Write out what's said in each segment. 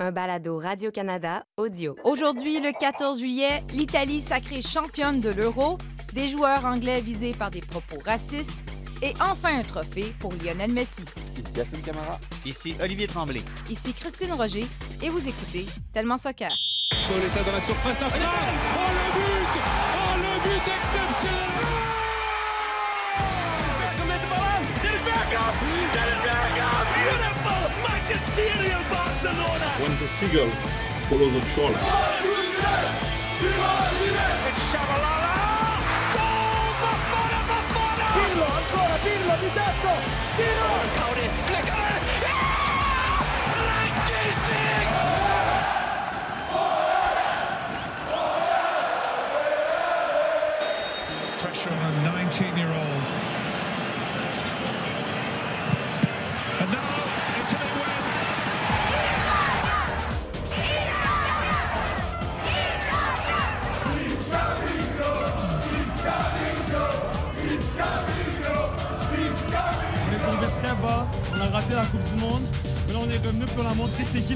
un balado Radio-Canada audio. Aujourd'hui, le 14 juillet, l'Italie sacrée championne de l'Euro, des joueurs anglais visés par des propos racistes et enfin un trophée pour Lionel Messi. Ici Yassine Camara. Ici Olivier Tremblay. Ici Christine Roger et vous écoutez Tellement Soccer. Pauletta dans la surface d'affaire. Oh le but Oh le but exceptionnel Beautiful magisterial Barcelona. When the seagull follows the trawler. It's Shabalala. Goal Bafana Bafana. Pirlo ancora Pirlo di tetto Pirlo Caudi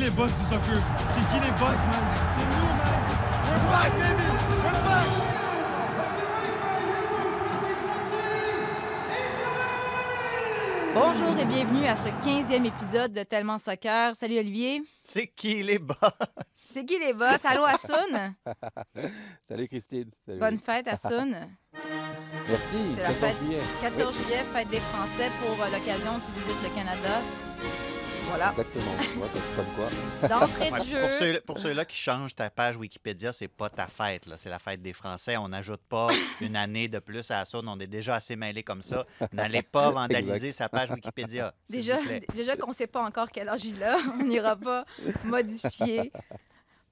les boss du soccer? C'est qui les boss, man? C'est nous, man. We're back, baby. We're back. Bonjour et bienvenue à ce 15e épisode de Tellement Soccer. Salut Olivier. C'est qui les boss? C'est qui les boss? Allô Assoun? Salut Christine. Salut. Bonne fête Assoun. Merci. C'est la 14 fête. juillet. 14 juillet, fête des Français. Pour euh, l'occasion, tu visites le Canada. Voilà. Exactement. Comme quoi. D'entrée Ouais, de jeu. pour ceux- pour ceux-là qui changent ta page Wikipédia, c'est pas ta fête, là. c'est la fête des Français. On n'ajoute pas une année de plus à ça. On est déjà assez mêlés comme ça. N'allez pas vandaliser sa page Wikipédia. Déjà, vous plaît. déjà qu'on ne sait pas encore quel âge il a, on n'ira pas modifier.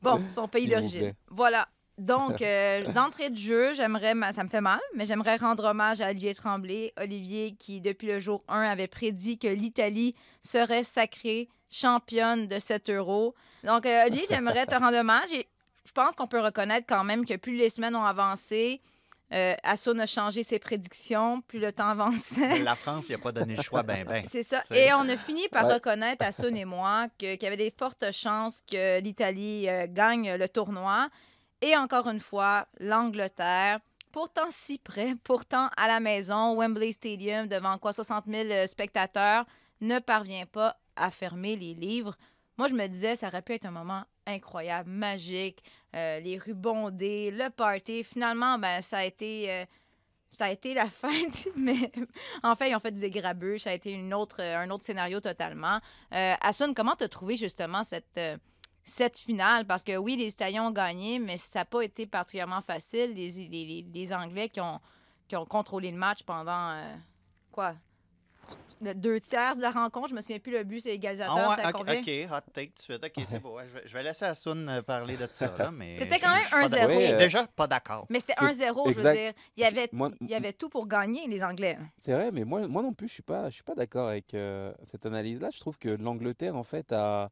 Bon, son pays d'origine. Voilà. Donc, euh, d'entrée de jeu, j'aimerais, ma- ça me fait mal, mais j'aimerais rendre hommage à Olivier Tremblay. Olivier qui, depuis le jour 1, avait prédit que l'Italie serait sacrée championne de 7 euros. Donc, euh, Olivier, j'aimerais te rendre hommage et je pense qu'on peut reconnaître quand même que plus les semaines ont avancé, euh, Assoun a changé ses prédictions, plus le temps avançait. La France, il n'a pas donné le choix, ben, ben. C'est ça. Et on a fini par Ouais. reconnaître à Sun et moi qu'il y avait des fortes chances que l'Italie euh, gagne le tournoi. Et encore une fois, l'Angleterre, pourtant si près, pourtant à la maison, Wembley Stadium, devant quoi 60 000 euh, spectateurs, ne parvient pas à fermer les livres. Moi, je me disais, ça aurait pu être un moment incroyable, magique, euh, les rues bondées, le party. Finalement, ben, ça a été... euh, ça a été la fête, mais en fait, ils ont fait du égrabuge. Ça a été une autre, un autre scénario totalement. Euh, comment tu as trouvé justement cette, cette finale? Parce que oui, les Italiens ont gagné, mais ça n'a pas été particulièrement facile. Les, les, les- les Anglais qui ont, qui ont contrôlé le match pendant, euh, quoi, le deux tiers de la rencontre. Je me souviens plus le but, c'est égalisateur. Ah ouais, ok, hot take tout de suite. Ok, c'est beau. Ouais, je, vais, je vais laisser Assoun euh, parler de ça. Là, mais C'était quand même je suis pas 1-0. d'accord. Je suis déjà pas d'accord. Mais c'était 1-0, je veux dire. Il y avait, Moi- il y avait tout pour gagner, les Anglais. C'est vrai, mais moi, moi non plus, je suis pas, je suis pas d'accord avec euh, cette analyse-là. Je trouve que l'Angleterre, en fait, a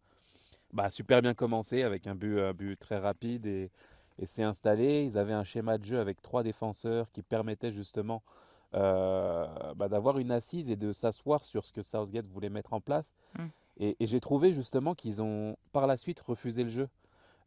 bah, super bien commencé avec un but, un but très rapide et, et s'est installé. Ils avaient un schéma de jeu avec trois défenseurs qui permettait justement euh, bah, d'avoir une assise et de s'asseoir sur ce que Southgate voulait mettre en place. Mm. Et, et j'ai trouvé justement qu'ils ont par la suite refusé le jeu.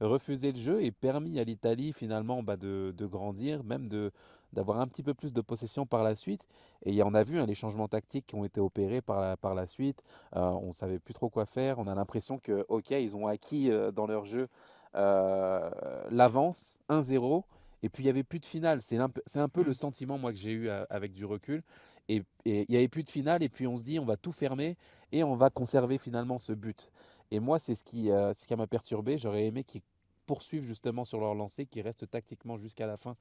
Refusé le jeu et permis à l'Italie finalement bah, de, de grandir, même de, d'avoir un petit peu plus de possession par la suite. Et on a vu hein, les changements tactiques qui ont été opérés par la, par la suite. Euh, on ne savait plus trop quoi faire. On a l'impression que, OK, ils ont acquis euh, dans leur jeu euh, l'avance 1-0. Et puis il n'y avait plus de finale. C'est un, un peu le sentiment moi que j'ai eu euh, avec du recul. Et et il n'y avait plus de finale. Et puis on se dit, on va tout fermer et on va conserver finalement ce but. Et moi, c'est ce qui, euh, ce qui m'a perturbé. J'aurais aimé qu'ils poursuivent justement sur leur lancée, qu'ils restent tactiquement jusqu'à la fin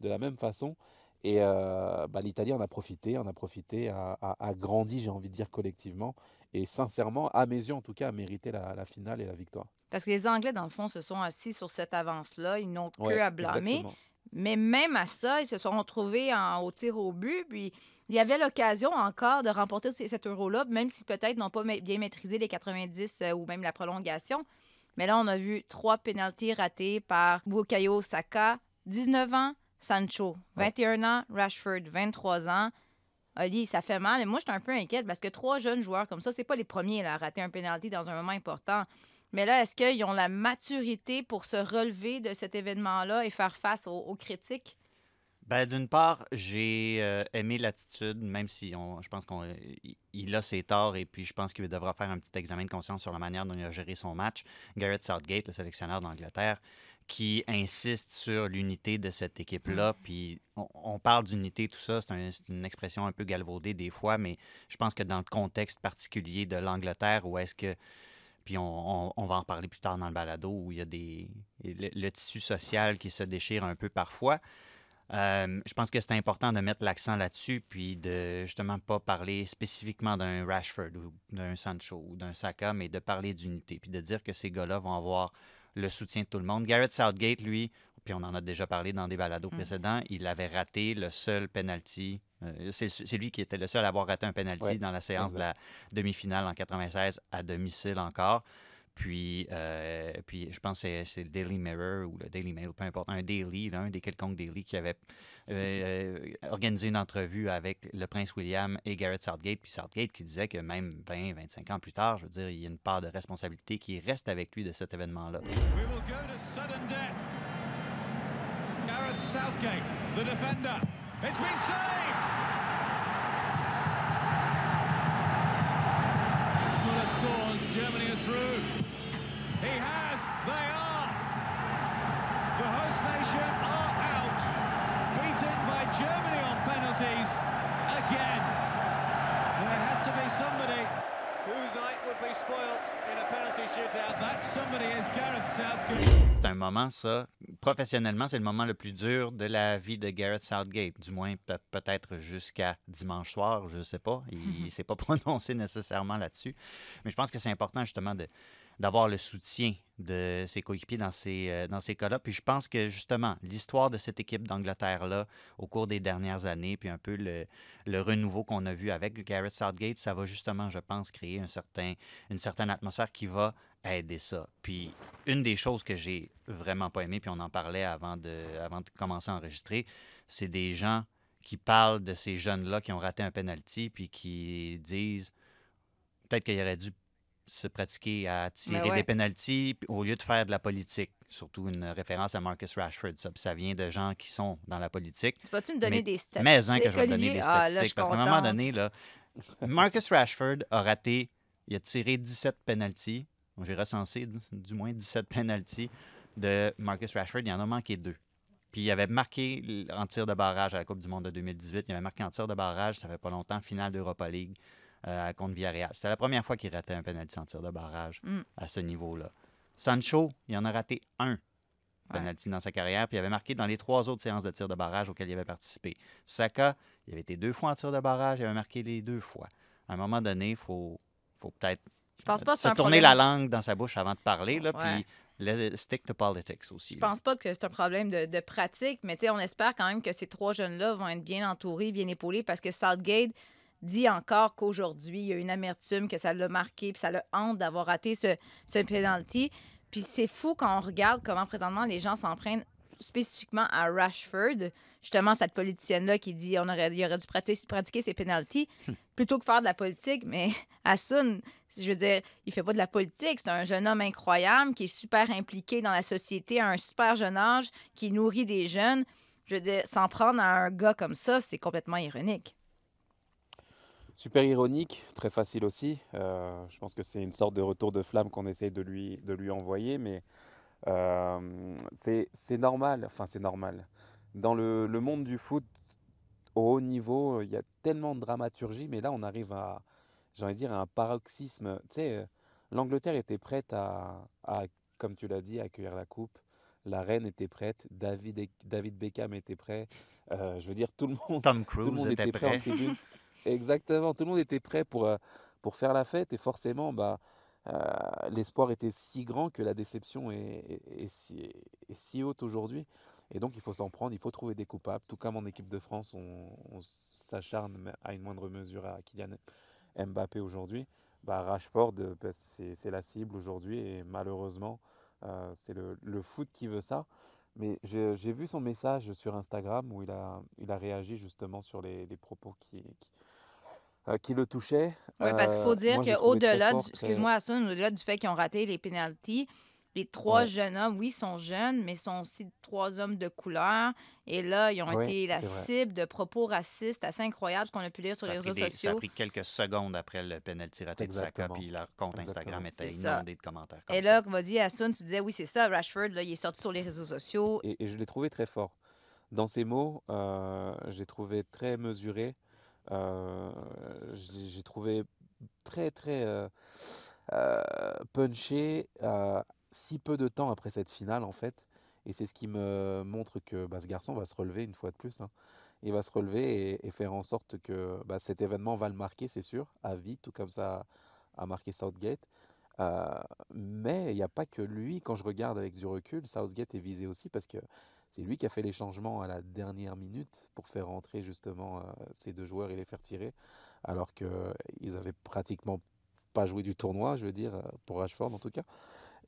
de la même façon. Et euh, bah, l'Italie en a profité, en a profité, a, a- a grandi, j'ai envie de dire collectivement, et sincèrement, à mes yeux en tout cas, a mérité la, la finale et la victoire. Parce que les Anglais, dans le fond, se sont assis sur cette avance-là. Ils n'ont que Ouais, à blâmer. exactement. Mais même à ça, ils se sont retrouvés en, au tir au but. Puis il y avait l'occasion encore de remporter cet euro-là, même si peut-être n'ont pas bien maîtrisé les 90 euh, ou même la prolongation. Mais là, on a vu trois pénalties ratés par Bukayo Saka, 19 ans, Sancho, 21 ans, Rashford, 23 ans. Oli, ça fait mal. Et moi, je suis un peu inquiète parce que trois jeunes joueurs comme ça, c'est pas les premiers là, à rater un penalty dans un moment important. Mais là, est-ce qu'ils ont la maturité pour se relever de cet événement-là et faire face aux, aux critiques? Ben, d'une part, j'ai euh, aimé l'attitude, même si on, je pense qu'il a ses torts et puis je pense qu'il devra faire un petit examen de conscience sur la manière dont il a géré son match. Garrett Southgate, le sélectionneur d'Angleterre, qui insiste sur l'unité de cette équipe-là. Puis on, on parle d'unité, tout ça, c'est un- une expression un peu galvaudée des fois, mais je pense que dans le contexte particulier de l'Angleterre, où est-ce que puis on, on- on va en parler plus tard dans le balado, où il y a des, le, le tissu social qui se déchire un peu parfois. Euh, je pense que c'est important de mettre l'accent là-dessus, puis de justement pas parler spécifiquement d'un Rashford ou d'un Sancho ou d'un Saka, mais de parler d'unité, puis de dire que ces gars-là vont avoir le soutien de tout le monde. Garrett Southgate, lui, puis on en a déjà parlé dans des balados Mm. précédents, il avait raté le seul penalty. euh, c'est lui qui était le seul à avoir raté un penalty Ouais, dans la séance de la demi-finale en 96 à domicile encore. Puis, euh, puis je pense que c'est- le Daily Mirror ou le Daily Mail, peu importe, un daily, un des quelconques daily qui avait euh, euh, organisé une entrevue avec le prince William et Garrett Southgate. Puis Southgate qui disait que même 20, 25 ans plus tard, je veux dire, il y a une part de responsabilité qui reste avec lui de cet événement-là. Gareth Southgate, the defender. It's been saved. Germany are through. He has. They are. The host nation are out. Beaten by Germany on penalties again. There had to be somebody whose night would be spoilt in a penalty shootout. That somebody is Gareth Southgate. C'est un moment, ça, professionnellement, c'est le moment le plus dur de la vie de Garrett Southgate, du moins pe- peut-être jusqu'à dimanche soir, je ne sais pas. Il ne s'est pas prononcé nécessairement là-dessus. Mais je pense que c'est important justement de d'avoir le soutien de ses coéquipiers dans ces, euh, dans ces cas-là. Puis je pense que justement, l'histoire de cette équipe d'Angleterre-là, au cours des dernières années, puis un peu le, le renouveau qu'on a vu avec Garrett Southgate, ça va justement, je pense, créer un certain, une certaine atmosphère qui va aider ça. Puis une des choses que j'ai vraiment pas aimé, puis on en parlait avant de, avant de commencer à enregistrer, c'est des gens qui parlent de ces jeunes-là qui ont raté un penalty, puis qui disent peut-être qu'il aurait dû se pratiquer à tirer ouais. des penalties puis au lieu de faire de la politique. Surtout une référence à Marcus Rashford. Ça, vient de gens qui sont dans la politique. Tu vas-tu me donner Mais- des statistiques? Mais hein, que je vais te donner des Ah, là, statistiques. parce qu'à un moment donné, là, Marcus Rashford a raté, il a tiré 17 penalties. J'ai recensé du- moins 17 penalties de Marcus Rashford. Il en a manqué deux. Puis il avait marqué en tir de barrage à la Coupe du Monde de 2018. Il avait marqué en tir de barrage, ça fait pas longtemps, finale d'Europa League euh, contre Villarreal. C'était la première fois qu'il ratait un penalty en tir de barrage Mm. à ce niveau-là. Sancho, il en a raté un penalty dans sa carrière, puis il avait marqué dans les trois autres séances de tir de barrage auxquelles il avait participé. Saka, il avait été deux fois en tir de barrage, il avait marqué les deux fois. À un moment donné, il faut, faut peut-être Je pense pas que c'est un tourner problème. la langue dans sa bouche avant de parler, là, Ouais. puis le- stick to politics aussi. Je pense pas que c'est un problème de, de pratique, mais tu sais, on espère quand même que ces trois jeunes-là vont être bien entourés, bien épaulés, parce que Southgate dit encore qu'aujourd'hui, il y a une amertume, que ça l'a marqué, puis ça le hante d'avoir raté ce, ce penalty. Puis c'est fou quand on regarde comment présentement les gens s'en prennent spécifiquement à Rashford, justement cette politicienne-là qui dit on aurait, il aurait dû pratiquer, pratiquer ses penalties plutôt que faire de la politique. Mais Hassoun, je veux dire, il fait pas de la politique. C'est un jeune homme incroyable qui est super impliqué dans la société à un super jeune âge, qui nourrit des jeunes. Je veux dire, s'en prendre à un gars comme ça, c'est complètement ironique. Super ironique, très facile aussi. Euh, je pense que c'est une sorte de retour de flamme qu'on essaye de lui, de lui envoyer, mais c'est normal. Enfin, c'est normal. Dans le, le monde du foot, au haut niveau, il y a tellement de dramaturgie, mais là, on arrive à, j'ai envie de dire, à un paroxysme. Tu sais, euh, l'Angleterre était prête à, à, comme tu l'as dit, à accueillir la coupe. La reine était prête, David, David Beckham était prêt. Euh, je veux dire, tout le monde Tom tout le Cruise monde était prêt en prêt. tribune. Exactement, tout le monde était prêt pour, euh, pour faire la fête et forcément, bah, euh, l'espoir était si grand que la déception est, si, haute aujourd'hui. Et donc, il faut s'en prendre, il faut trouver des coupables. Tout comme en équipe de France, on, s'acharne à une moindre mesure à Kylian Mbappé aujourd'hui. Bah, Rashford, euh, bah, c'est la cible aujourd'hui et malheureusement, euh, c'est le, foot qui veut ça. Mais j'ai vu son message sur Instagram où il a, réagi justement sur les, propos qui- euh, qui le touchait. Oui, parce qu'il faut Euh, dire qu'au-delà, du, excuse-moi, au-delà du fait qu'ils ont raté les pénalties, les trois Ouais, jeunes hommes, oui, sont jeunes, mais sont aussi trois hommes de couleur. Et là, ils ont été la vrai. cible de propos racistes assez incroyables qu'on a pu lire sur Ça les réseaux des- ça a sociaux. pris quelques secondes après le penalty raté de Saka, puis leur compte Instagram était C'est ça. inondé de commentaires comme Et ça. là, vas-y, Hassan, tu disais, oui, c'est ça, Rashford, là, il est sorti sur les réseaux sociaux. Et, et je l'ai trouvé très fort. Dans ses mots, euh, j'ai trouvé très mesuré. euh, j'ai trouvé très, très euh, euh, punché euh, si peu de temps après cette finale, en fait. Et c'est ce qui me montre que bah, ce garçon va se relever une fois de plus. hein. Il va se relever et, faire en sorte que bah, cet événement va le marquer, c'est sûr, à vie, tout comme ça a marqué Southgate. Mais il n'y a pas que lui. Quand je regarde avec du recul, Southgate est visé aussi parce que c'est lui qui a fait les changements à la dernière minute pour faire rentrer justement ces deux joueurs et les faire tirer, alors qu'ils avaient pratiquement pas joué du tournoi, je veux dire, euh, pour Rashford en tout cas.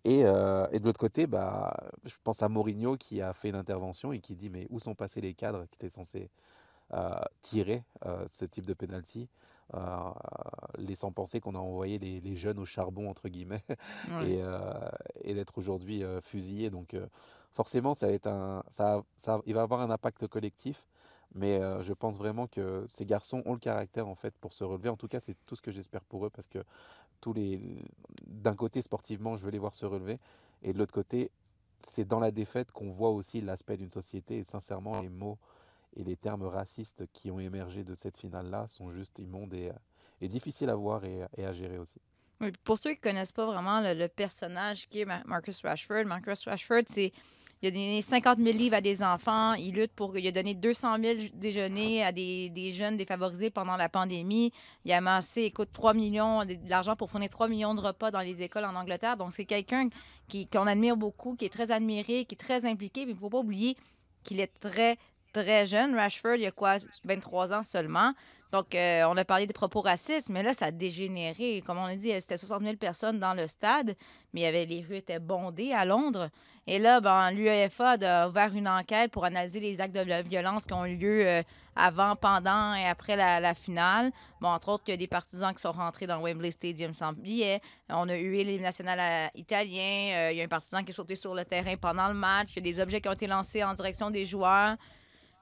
Et, euh, et de l'autre côté, bah, je pense à Mourinho qui a fait une intervention et qui dit mais où sont passés les cadres qui étaient censés euh, tirer euh, ce type de penalty, laissant penser qu'on a envoyé les, les jeunes au charbon entre guillemets Ouais. et, et d'être aujourd'hui fusillés. Donc forcément, ça va être un, ça, ça, il va avoir un impact collectif. Mais je pense vraiment que ces garçons ont le caractère en fait pour se relever. En tout cas, c'est tout ce que j'espère pour eux parce que tous les, d'un côté sportivement, je veux les voir se relever, et de l'autre côté, c'est dans la défaite qu'on voit aussi l'aspect d'une société. Et sincèrement, les mots et les termes racistes qui ont émergé de cette finale-là sont juste immondes et, euh, difficiles à voir et, à gérer aussi. Pour ceux qui connaissent pas vraiment le, personnage qui est Ma- Marcus Rashford, Marcus Rashford, c'est. Il a donné 50 000 livres à des enfants. Il lutte pour. Il a donné 200 000 déjeuners à des, jeunes défavorisés pendant la pandémie. Il a amassé, écoute, 3 millions, de l'argent pour fournir 3 millions de repas dans les écoles en Angleterre. Donc, c'est quelqu'un qui, qu'on admire beaucoup, qui est très admiré, qui est très impliqué. Mais il ne faut pas oublier qu'il est très, très jeune. Rashford, il a quoi, 23 ans seulement. Donc, euh, on a parlé des propos racistes, mais là, ça a dégénéré. Comme on a dit, c'était 60 000 personnes dans le stade, mais il les rues étaient bondées à Londres. Et là, ben, l'UEFA a ouvert une enquête pour analyser les actes de vi- violence qui ont eu lieu euh, avant, pendant et après la, finale. Bon, entre autres, il y a des partisans qui sont rentrés dans Wembley Stadium sans billet. On a eu l'hymne national euh, italien. Euh, il y a un partisan qui est sauté sur le terrain pendant le match. Il y a des objets qui ont été lancés en direction des joueurs.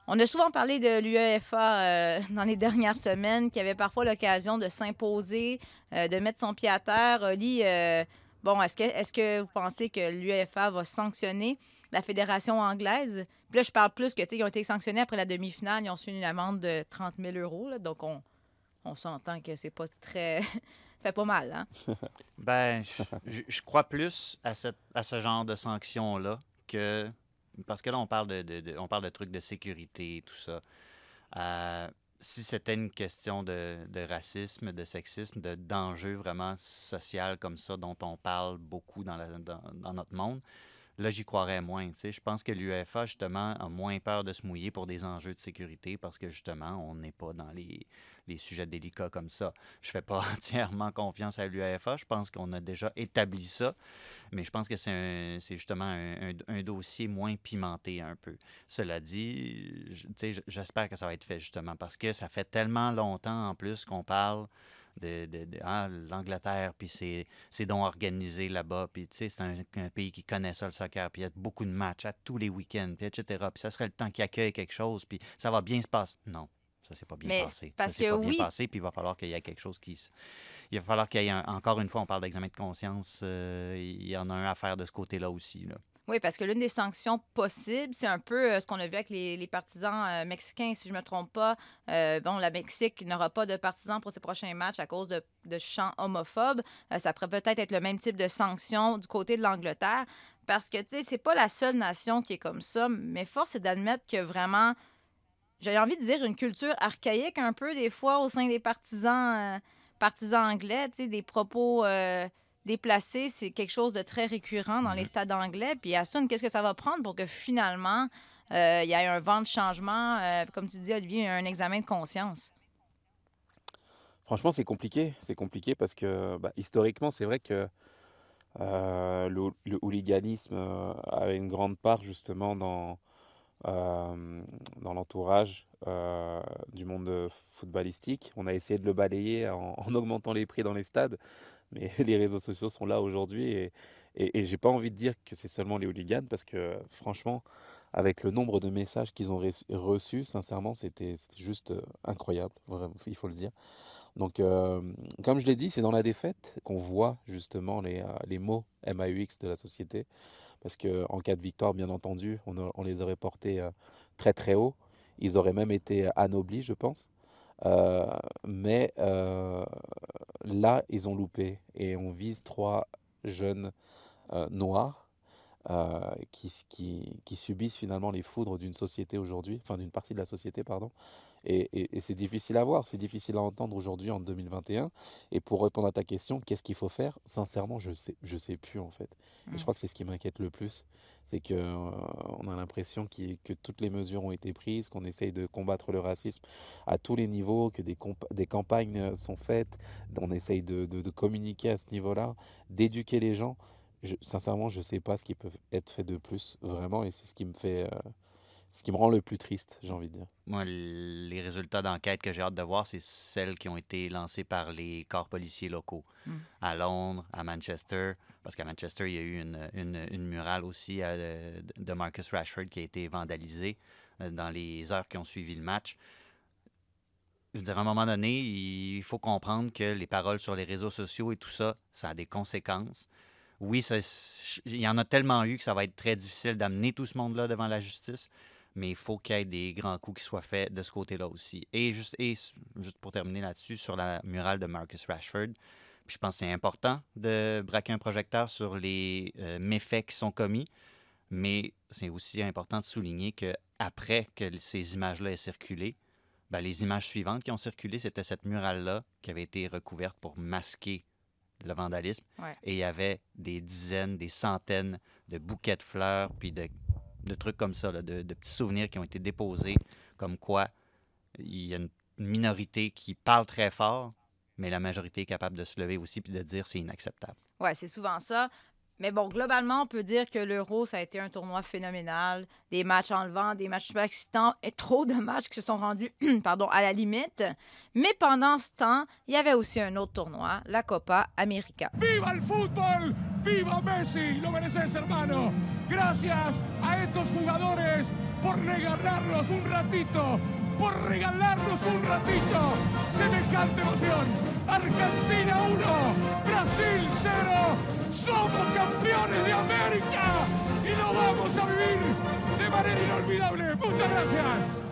On a souvent parlé de l'UEFA euh, dans les dernières semaines, qui avait parfois l'occasion de s'imposer, euh, de mettre son pied à terre. Oli, euh, bon, est-ce que, vous pensez que l'UEFA va sanctionner la fédération anglaise? Puis là, je parle plus que, tu sais, ils ont été sanctionnés après la demi-finale. Ils ont reçu une amende de 30 000 euros. donc, on, s'entend que c'est pas très... Fait pas mal, hein? Ben, je, crois plus à, à ce genre de sanctions-là que. Parce que là, on parle de, on parle de trucs de sécurité et tout ça. Euh, si c'était une question de, racisme, de sexisme, de d'enjeux vraiment social comme ça, dont on parle beaucoup dans notre monde, là, j'y croirais moins. Je pense que l'UEFA, justement, a moins peur de se mouiller pour des enjeux de sécurité parce que, justement, on n'est pas dans les, les sujets délicats comme ça. Je fais pas entièrement confiance à l'UEFA. Je pense qu'on a déjà établi ça. Mais je pense que c'est justement un, un- dossier moins pimenté un peu. Cela dit, j'espère que ça va être fait justement parce que ça fait tellement longtemps en plus qu'on parle de, de- de- ah, l'Angleterre, puis c'est c'est donc organisé là-bas, puis tu sais, c'est un, un pays qui connaît ça, le soccer, puis il y a beaucoup de matchs à tous les week-ends, puis etc. Puis ça serait le temps qu'il accueille quelque chose, puis ça va bien se passer. Non, ça s'est pas bien Mais passé. parce ça s'est que pas bien passé, puis il va falloir qu'il y ait quelque chose qui... se- Il va falloir qu'il y ait, un- encore une fois, on parle d'examen de conscience, euh, il y en a un à faire de ce côté-là aussi. Là. Oui, parce que l'une des sanctions possibles, c'est un peu euh, ce qu'on a vu avec les, partisans euh, mexicains, si je ne me trompe pas. Euh, bon, la Mexique n'aura pas de partisans pour ses prochains matchs à cause de, chants homophobes. Ça pourrait peut-être être le même type de sanction du côté de l'Angleterre. Parce que, tu sais, c'est pas la seule nation qui est comme ça, mais force est d'admettre que vraiment, j'ai envie de dire une culture archaïque un peu des fois au sein des partisans, partisans anglais, tu sais, des propos déplacés, c'est quelque chose de très récurrent dans les stades anglais. Puis Assun, qu'est-ce que ça va prendre pour que finalement euh, il y ait un vent de changement, euh, comme tu dis Olivier, un examen de conscience? Franchement, c'est compliqué. C'est compliqué parce que bah, historiquement, c'est vrai que euh, le, le hooliganisme euh, avait une grande part justement dans, dans l'entourage du monde footballistique. On a essayé de le balayer en, en augmentant les prix dans les stades, mais les réseaux sociaux sont là aujourd'hui et, et, et j'ai pas envie de dire que c'est seulement les hooligans parce que franchement, avec le nombre de messages qu'ils ont reçus, sincèrement, c'était juste euh, incroyable, il faut le dire. Donc, euh, comme je l'ai dit, c'est dans la défaite qu'on voit justement les, euh, mots MAUX de la société. Parce qu'en cas de victoire, bien entendu, on, on les aurait portés très très haut. Ils auraient même été anoblis, je pense. Euh, mais euh, là, ils ont loupé. Et on vise trois jeunes euh, noirs qui subissent finalement les foudres d'une société aujourd'hui, enfin d'une partie de la société, pardon. Et, et- et c'est difficile à voir, c'est difficile à entendre aujourd'hui en 2021. Et pour répondre à ta question, qu'est-ce qu'il faut faire? Sincèrement, je sais, je sais plus en fait. Et je crois que c'est ce qui m'inquiète le plus, c'est que euh, on a l'impression que toutes les mesures ont été prises, qu'on essaye de combattre le racisme à tous les niveaux, que des, campagnes euh, sont faites, on essaye de, de- de communiquer à ce niveau-là, d'éduquer les gens. Je- sincèrement, je sais pas ce qui peut être fait de plus, vraiment, et c'est ce qui me fait, euh, ce qui me rend le plus triste, j'ai envie de dire. Moi, les résultats d'enquête que j'ai hâte de voir, c'est celles qui ont été lancées par les corps policiers locaux. Mm. À Londres, à Manchester, parce qu'à Manchester, il y a eu une, une- une murale aussi euh, de de Marcus Rashford qui a été vandalisée euh, dans les heures qui ont suivi le match. Je veux dire, à un moment donné, il faut comprendre que les paroles sur les réseaux sociaux et tout ça, ça a des conséquences. Oui, ça- il y en a tellement eu que ça va être très difficile d'amener tout ce monde-là devant la justice, mais il faut qu'il y ait des grands coups qui soient faits de ce côté-là aussi. Et juste, et juste pour terminer là-dessus, sur la murale de Marcus Rashford, puis je pense que c'est important de braquer un projecteur sur les euh, méfaits qui sont commis, mais c'est aussi important de souligner que après que ces images-là aient circulé, ben, les images suivantes qui ont circulé, c'était cette murale-là qui avait été recouverte pour masquer le vandalisme. Ouais. Et il y avait des dizaines, des centaines de bouquets de fleurs, puis de, de trucs comme ça, là, de, de petits souvenirs qui ont été déposés, comme quoi il y a une minorité qui parle très fort, mais la majorité est capable de se lever aussi puis de dire c'est inacceptable. Ouais, c'est souvent ça. Mais bon, globalement, on peut dire que l'Euro, ça a été un tournoi phénoménal. Des matchs enlevants, des matchs super excitants et trop de matchs qui se sont rendus pardon, à la limite. Mais pendant ce temps, il y avait aussi un autre tournoi, la Copa América. ¡Viva el fútbol! ¡Viva Messi! ¡Lo mereces, hermano! Gracias a estos jugadores por regalarnos un ratito, por regalarnos un ratito semejante emoción. Argentina 1, Brasil 0. Somos campeones de América y lo vamos a vivir de manera inolvidable. Muchas gracias.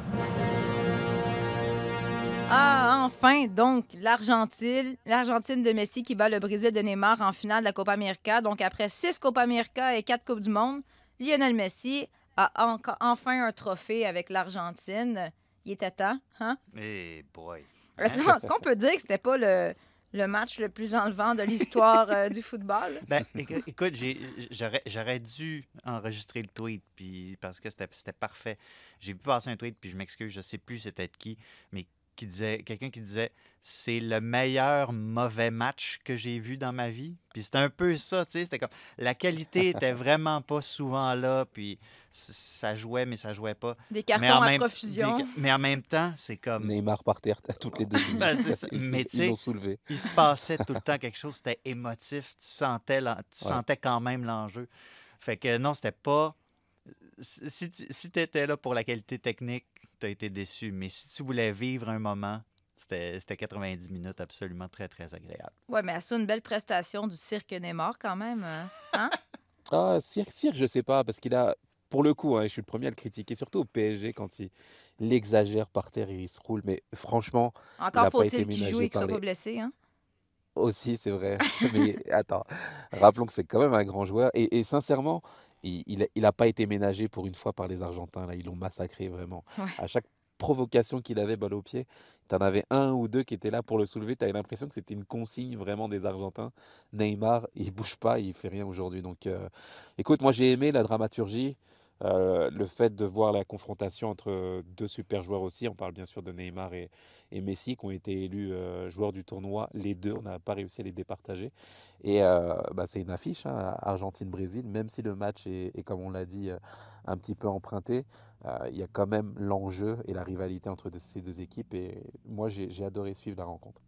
Ah, enfin, donc, l'Argentine, l'Argentine de Messi qui bat le Brésil de Neymar en finale de la Copa América. Donc, après six Copa América et quatre Coupes du Monde, Lionel Messi a enco- enfin un trophée avec l'Argentine. Il était temps, hein? Eh boy! Est-ce qu'on- est-ce qu'on peut dire que c'était pas le, le match le plus enlevant de l'histoire euh, du football? Ben, éc- écoute, j'aurais dû enregistrer le tweet puis parce que c'était parfait. J'ai vu passer un tweet, puis je m'excuse, je sais plus c'était de qui, mais qui disait quelqu'un qui disait c'est le meilleur mauvais match que j'ai vu dans ma vie. Puis c'était un peu ça, tu sais, c'était comme la qualité était vraiment pas souvent là, puis ça jouait mais ça jouait pas. Des Mais cartons en à même, profusion. des- mais en même temps, c'est comme Neymar par terre à toutes les deux minutes. Ben, c'est ça. Mais tu Ils sais, il se passait tout le temps quelque chose, c'était émotif, tu sentais, tu Ouais. sentais quand même l'enjeu. Fait que non, c'était pas. Si tu si étais là pour la qualité technique, tu as été déçu. Mais si tu voulais vivre un moment, c'était c'était 90 minutes absolument très, très agréable. Ouais, mais c'est une belle prestation du cirque Neymar quand même. euh, Hein? Ah, Cirque, Cirque, je sais pas, parce qu'il a, pour le coup, hein, je suis le premier à le critiquer, surtout au PSG quand il, il exagère par terre et il se roule. Mais franchement, Encore faut-il qu'il joue et qu'il soit pas les- blessé. Hein? aussi, c'est vrai. Mais attends, rappelons que c'est quand même un grand joueur. Et, et sincèrement, il, il, a- il a pas été ménagé pour une fois par les Argentins. Là, ils l'ont massacré vraiment. Ouais. À chaque provocation qu'il avait balle au pied, tu en avais un ou deux qui étaient là pour le soulever. Tu avais l'impression que c'était une consigne vraiment des Argentins. Neymar, il bouge pas, il fait rien aujourd'hui. Donc, euh, écoute, moi j'ai aimé la dramaturgie. Euh, le fait de voir la confrontation entre deux super joueurs aussi, on parle bien sûr de Neymar et, Messi qui ont été élus euh, joueurs du tournoi, les deux, on n'a pas réussi à les départager. Et euh, bah, c'est une affiche, hein, Argentine-Brésil, même si le match est, comme on l'a dit, un petit peu emprunté, il y a quand même l'enjeu et la rivalité entre ces deux équipes. Et moi, j'ai adoré suivre la rencontre.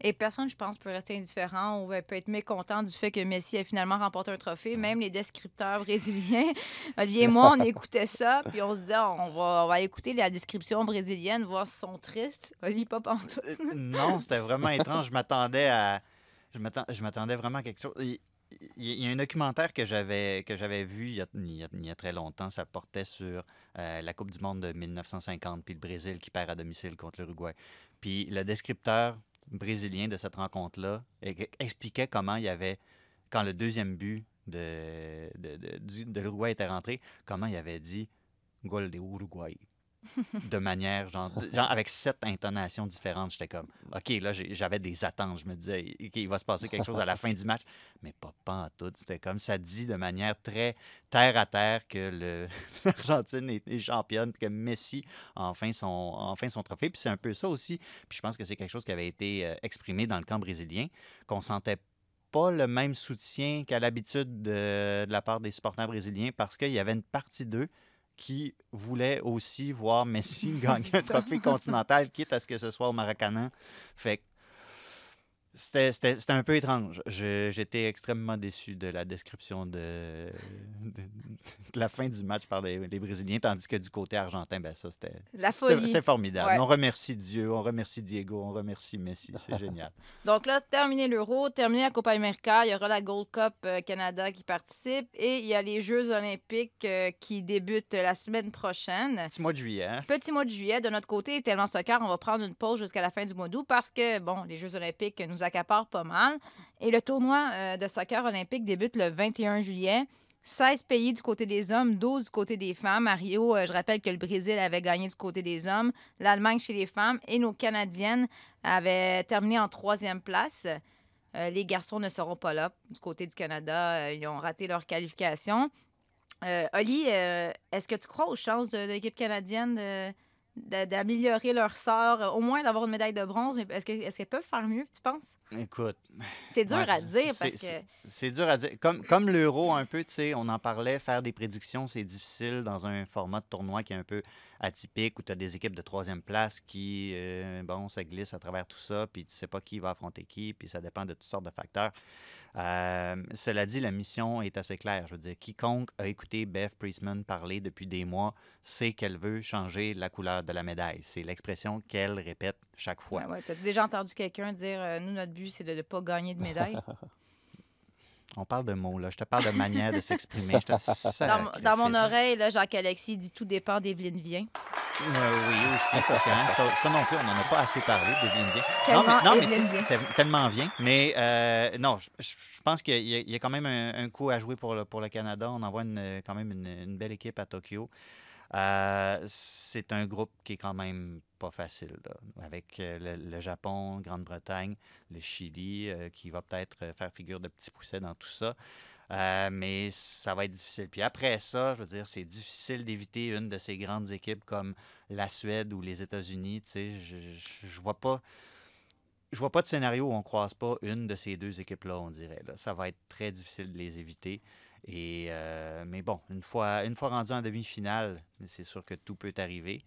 Et personne, je pense, peut rester indifférent ou euh, peut être mécontent du fait que Messi ait finalement remporté un trophée. Même les descripteurs brésiliens. Olivier et moi, on écoutait ça, puis on se disait, on va, on va écouter la description brésilienne, voir s'ils sont tristes. Oli, pas pantoute. Euh, non, c'était vraiment étrange. Je m'attendais à. Je m'attend- je m'attendais vraiment à quelque chose. Il, y a un documentaire que j'avais que j'avais vu y a- il y a très longtemps. Ça portait sur euh, la Coupe du Monde de 1950, puis le Brésil qui perd à domicile contre l'Uruguay. Puis le descripteur brésilien de cette rencontre-là expliquait comment il y avait, quand le deuxième but de, de, de l'Uruguay était rentré, comment il avait dit Gol de Uruguay de manière, genre, avec sept intonations différentes. J'étais comme, OK, là, j'avais des attentes. Je me disais, OK, il va se passer quelque chose à la fin du match. Mais pas, pas en tout. C'était comme ça dit de manière très terre à terre que l'Argentine est, est championne, que Messi a enfin son, enfin son trophée. Puis c'est un peu ça aussi. Puis je pense que c'est quelque chose qui avait été euh, exprimé dans le camp brésilien, qu'on sentait pas le même soutien qu'à l'habitude de, de la part des supporters brésiliens parce qu'il y avait une partie d'eux qui voulait aussi voir Messi gagner un trophée continental, quitte à ce que ce soit au Maracanã. Fait que c'était- un peu étrange. J'étais extrêmement déçu de la description de, de- de la fin du match par les, les Brésiliens, tandis que du côté argentin, ben ça, c'était c'était formidable. Ouais. On remercie Dieu, on remercie Diego, on remercie Messi. C'est génial. Donc là, terminé l'Euro, terminé la Copa América, il y aura la Gold Cup euh, Canada qui participe et il y a les Jeux olympiques euh, qui débutent la semaine prochaine. Petit mois de juillet, hein? Petit mois de juillet, de notre côté, tellement soccer, on va prendre une pause jusqu'à la fin du mois d'août parce que, bon, les Jeux olympiques nous accaparent pas mal. Et le tournoi euh, de soccer olympique débute le 21 juillet. 16 pays du côté des hommes, 12 du côté des femmes. À Rio, euh, je rappelle que le Brésil avait gagné du côté des hommes, l'Allemagne chez les femmes et nos Canadiennes avaient terminé en troisième place. Euh, les garçons ne seront pas là du côté du Canada. Ils ont raté leur qualification. Euh, Oli, est-ce que tu crois aux chances de, de l'équipe canadienne de- d'améliorer leur sort, au moins d'avoir une médaille de bronze, mais est-ce que- est-ce qu'elles peuvent faire mieux, tu penses? Écoute, C'est dur Ouais, à dire parce que. c'est- C'est dur à dire. Comme, comme l'euro, un peu, tu sais, on en parlait, faire des prédictions, c'est difficile dans un format de tournoi qui est un peu atypique, où tu as des équipes de troisième place qui, euh, bon, ça glisse à travers tout ça, puis tu sais pas qui va affronter qui, puis ça dépend de toutes sortes de facteurs. Euh, cela dit, la mission est assez claire. Je veux dire, quiconque a écouté Beth Priestman parler depuis des mois sait qu'elle veut changer la couleur de la médaille. C'est l'expression qu'elle répète chaque fois. Ouais, ouais. T'as déjà entendu quelqu'un dire euh, nous, notre but, c'est de ne pas gagner de médaille? On parle de mots, là. Je te parle de manière de s'exprimer. Dans, mon- dans mon oreille, là, Jacques-Alexis dit tout dépend d'Evelyne Vient. Euh, oui, aussi, parce que hein, ça, ça non plus, on n'en a pas assez parlé d'Evelyne Vien. Tellement non, mais, non, mais tellement bien. Mais euh, non, je, pense qu'il y, y a quand même un, un coup à jouer pour le, pour le Canada. On envoie une- quand même une, une belle équipe à Tokyo. Euh, c'est un groupe qui est quand même pas facile, là, avec le, le Japon, Grande-Bretagne, le Chili, euh, qui va peut-être faire figure de petit pousset dans tout ça. Euh, mais ça va être difficile. Puis après ça, je veux dire, c'est difficile d'éviter une de ces grandes équipes comme la Suède ou les États-Unis. Tu sais, je, je, vois pas. Je vois pas de scénario où on croise pas une de ces deux équipes-là, on dirait. Ça va être très difficile de les éviter. Et, euh, mais bon, une fois, une fois rendu en demi-finale, c'est sûr que tout peut arriver.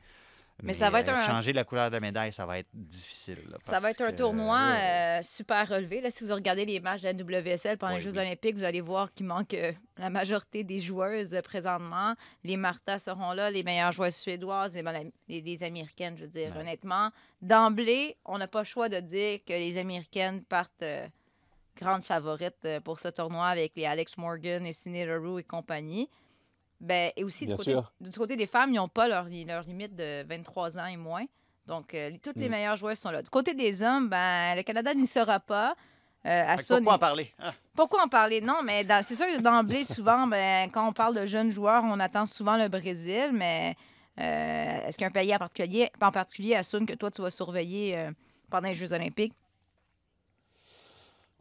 Mais ça va être euh, un- Changer la couleur de la médaille, ça va être difficile. là, Ça va être un que, tournoi euh, euh, super relevé. Là, si vous regardez les matchs de la WSL pendant les Jeux oui. olympiques, vous allez voir qu'il manque euh, la majorité des joueuses euh, présentement. Les Marta seront là, les meilleures joueuses suédoises, les, les Américaines, je veux dire, Ouais. honnêtement. D'emblée, on n'a pas le choix de dire que les Américaines partent grandes favorites pour ce tournoi avec les Alex Morgan et Cindy Leroux et compagnie. Ben, et aussi, du côté, du côté des femmes, ils n'ont pas leur, leur limite de 23 ans et moins. Donc, euh, toutes les Mm. meilleures joueuses sont là. Du côté des hommes, ben, le Canada n'y sera pas. Euh, que Hassoun pourquoi en parler? Ah, pourquoi en parler? Non, mais dans- c'est sûr que d'emblée, souvent, ben, quand on parle de jeunes joueurs, on attend souvent le Brésil, mais euh, est-ce qu'il y a un pays en particulier, en particulier Hassoun, que toi, tu vas surveiller euh, pendant les Jeux olympiques?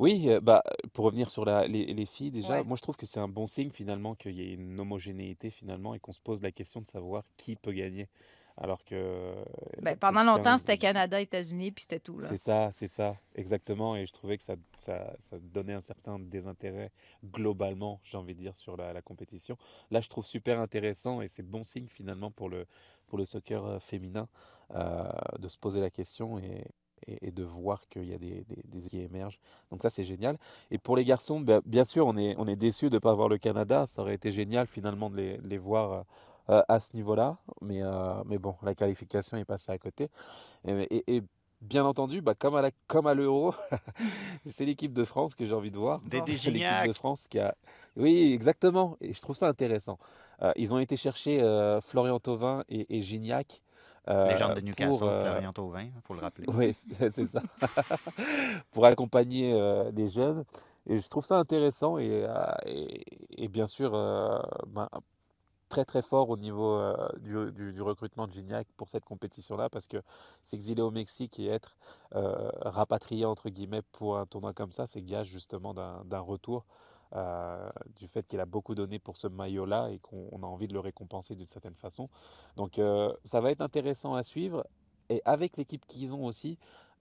Oui, euh, bah, pour revenir sur la, les, les filles, déjà, Ouais. moi je trouve que c'est un bon signe finalement qu'il y ait une homogénéité finalement et qu'on se pose la question de savoir qui peut gagner. Alors que euh, Ben, pendant longtemps, 15 c'était Canada, États-Unis, puis c'était tout. Là. C'est ça, c'est ça, exactement. Et je trouvais que ça, ça, ça donnait un certain désintérêt globalement, j'ai envie de dire, sur la, la compétition. Là, je trouve super intéressant et c'est bon signe finalement pour le, pour le soccer euh, féminin euh, de se poser la question et, et, et de voir qu'il y a des, des, des qui émergent. Donc ça, c'est génial. Et pour les garçons, ben, bien sûr, on est, on est déçus de ne pas voir le Canada. Ça aurait été génial finalement de les, de les voir. euh, à ce niveau-là, mais, euh, mais bon, la qualification est passée à côté. Et, bien entendu, bah, comme à la, comme à l'Euro, c'est l'équipe de France que j'ai envie de voir. Dédé C'est l'équipe de. France qui a. Oui, exactement. Et je trouve ça intéressant. Euh, ils ont été chercher euh, Florian Thauvin et, et Gignac. Euh, Légende de Newcastle, pour, euh, Florian Thauvin, il faut le rappeler. oui, c'est ça. pour accompagner euh, les jeunes. Et je trouve ça intéressant et, euh, et, et bien sûr euh, ben, très très fort au niveau euh, du, du- du recrutement de Gignac pour cette compétition-là parce que s'exiler au Mexique et être euh, rapatrié entre guillemets pour un tournoi comme ça, c'est gage justement d'un retour. Euh, du fait qu'il a beaucoup donné pour ce maillot-là et qu'on on a envie de le récompenser d'une certaine façon. Donc euh, ça va être intéressant à suivre et avec l'équipe qu'ils ont aussi,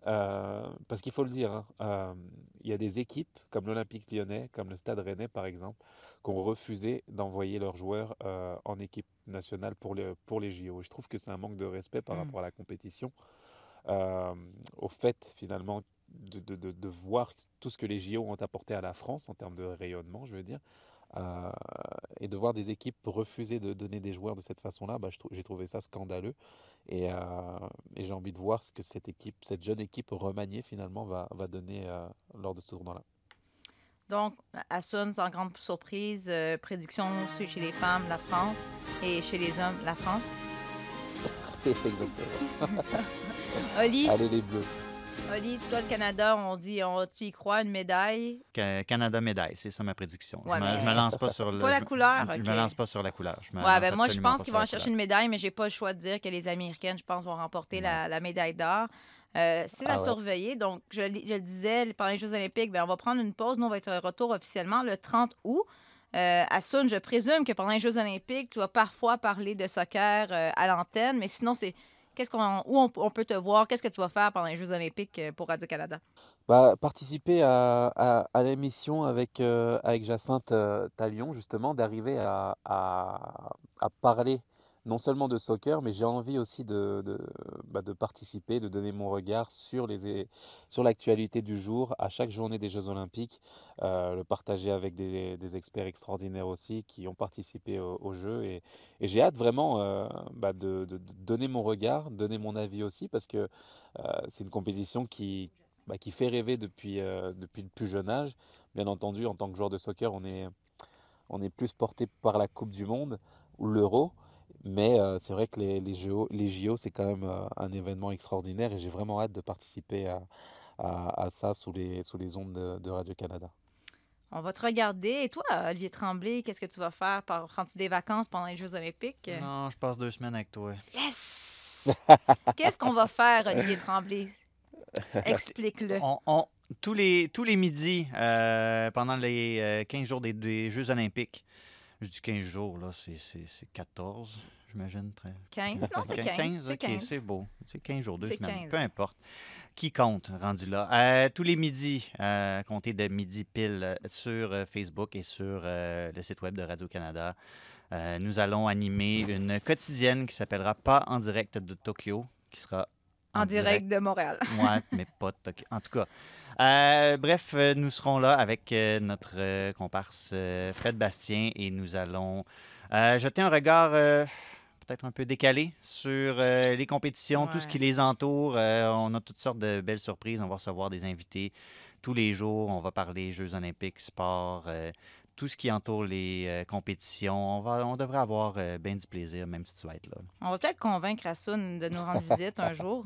euh, parce qu'il faut le dire, hein, il y a des équipes comme l'Olympique lyonnais, comme le Stade rennais par exemple, qui ont refusé d'envoyer leurs joueurs en équipe nationale pour les, pour les JO. Et je trouve que c'est un manque de respect par Mm. rapport à la compétition, au fait finalement de, de- de- de voir tout ce que les JO ont apporté à la France en termes de rayonnement, je veux dire. euh, et de voir des équipes refuser de donner des joueurs de cette façon-là, bah, j'ai trouvé ça scandaleux. Et, euh, et j'ai envie de voir ce que cette équipe, cette jeune équipe remaniée finalement va, va donner euh, lors de ce tournoi-là. Donc, Assun, sans grande surprise, prédiction chez chez les femmes, la France, et chez les hommes, la France. Exactement. Oli, Allez les Bleus. Oli, toi, le Canada, on dit, on, tu y crois, une médaille? Ca- Canada médaille, c'est ça ma prédiction. Ouais, je, me, mais- je me lance pas sur le. Pas la je- couleur, Je ok. me lance pas sur la couleur. Je me Ouais, lance ben moi, je absolument pense pas qu'ils sur vont la chercher couleur. une médaille, mais j'ai pas le choix de dire que les Américaines, je pense, vont remporter la, la médaille d'or. Euh, c'est à Ah ouais. surveiller. Donc, je, le- je le disais, pendant les Jeux olympiques, ben, on va prendre une pause. Nous, on va être de retour officiellement le 30 août. Euh, Assun, je présume que pendant les Jeux olympiques, tu vas parfois parler de soccer euh, à l'antenne, mais sinon, c'est où on, peut te voir, qu'est-ce que tu vas faire pendant les Jeux olympiques euh, pour Radio-Canada? Bah, participer à, l'émission avec, euh, Jacinthe euh, Talion, justement, d'arriver à parler non seulement de soccer, mais j'ai envie aussi de, de, bah, participer, de donner mon regard sur les, sur l'actualité du jour, à chaque journée des Jeux Olympiques, euh, le partager avec des, experts extraordinaires aussi qui ont participé au, au jeu. Et, j'ai hâte vraiment euh, bah, de, donner mon regard, donner mon avis aussi, parce que euh, c'est une compétition qui, bah, qui fait rêver depuis, depuis le plus jeune âge. Bien entendu, en tant que joueur de soccer, on est, on est plus porté par la Coupe du Monde ou l'Euro. Mais euh, c'est vrai que les, les JO, les JO, c'est quand même euh, un événement extraordinaire et j'ai vraiment hâte de participer à, à, à ça sous les, sous les ondes de, de Radio-Canada. On va te regarder. Et toi, Olivier Tremblay, qu'est-ce que tu vas faire? Prends-tu des vacances pendant les Jeux olympiques? Non, je passe deux semaines avec toi. Yes! Qu'est-ce qu'on va faire, Olivier Tremblay? Explique-le. On, on- tous, les, tous les midis, euh, pendant les euh, 15 jours des, des Jeux olympiques, je dis 15 jours, là, c'est c'est- c'est 14, j'imagine. très- 15? Non, c'est 15. c'est ok, 15. c'est beau. C'est 15 jours, deux semaines. 15. Peu importe. Qui compte, rendu là? Euh, tous les midis, euh, comptez de midi pile sur euh, Facebook et sur euh, le site web de Radio-Canada. Euh, nous allons animer une quotidienne qui s'appellera Pas en direct de Tokyo, qui sera En direct de Montréal. Ouais, mais pas de Tokyo. En tout cas. Euh, bref, euh, nous serons là avec euh, notre comparse Fred Bastien et nous allons jeter un regard peut-être un peu décalé sur euh, les compétitions, tout ce qui les entoure. Euh, on a toutes sortes de belles surprises. On va recevoir des invités tous les jours. On va parler Jeux olympiques, sport, euh, tout ce qui entoure les compétitions. On, va, on devrait avoir bien du plaisir, même si tu vas être là. On va peut-être convaincre Assun de nous rendre visite un jour.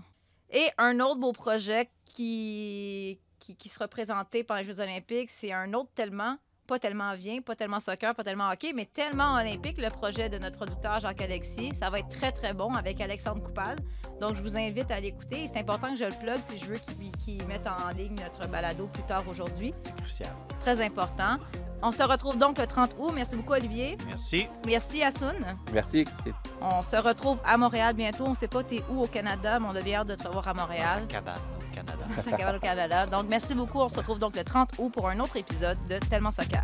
Et un autre beau projet qui, qui, qui sera présenté par les Jeux olympiques, c'est un autre tellement pas tellement vient, pas tellement soccer, pas tellement hockey, mais tellement olympique, le projet de notre producteur Jacques-Alexis. Ça va être très, très bon avec Alexandre Coupal. Donc, je vous invite à l'écouter. C'est important que je le plug si je veux qu'il qu'il mette en ligne notre balado plus tard aujourd'hui. Crucial. Très important. On se retrouve donc le 30 août. Merci beaucoup, Olivier. Merci. Merci, Assoun. Merci, Christine. On se retrouve à Montréal bientôt. On ne sait pas t'es où au Canada, mais on a bien hâte de te revoir à Dans sa Montréal. cabane au Canada. Dans sa cabane au Canada. Donc, merci beaucoup. On se retrouve donc le 30 août pour un autre épisode de Tellement Soccer.